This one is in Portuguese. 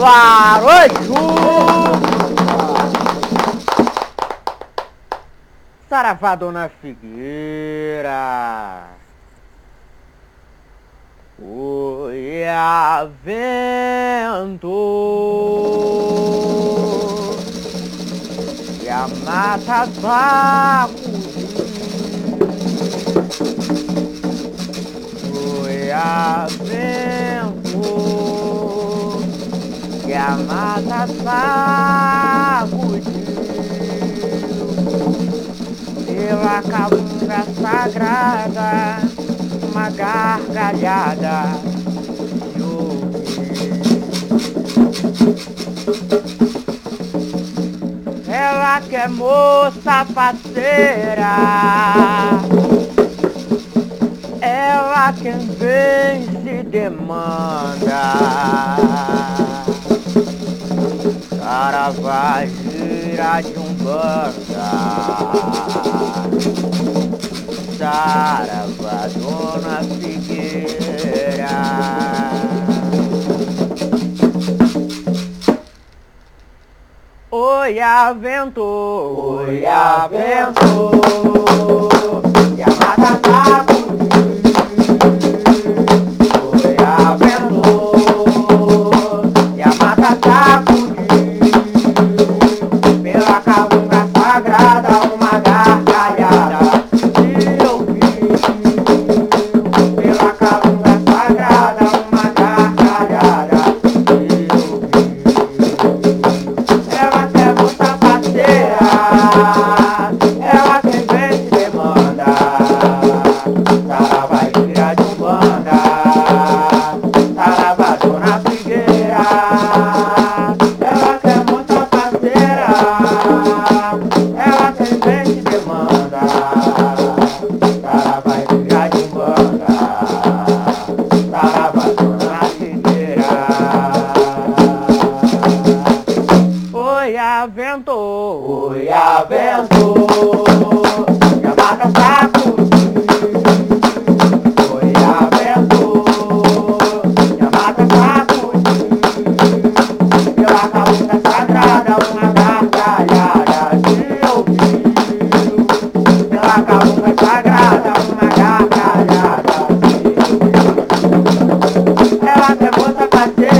Larojo! Saravá, Dona Figueira! Oi, vento E a mata sacudiu a mata sacudiu Pela calunga sagrada uma gargalhada de ouvir. Ela que é moça parceira, ela quem vem se demanda. Cara vai girar de um banda. Saravá, Dona Figueira. Oi, avento, oi, avento, sagrada, uma gargalhada de ouvir. Ela quer moça parceira,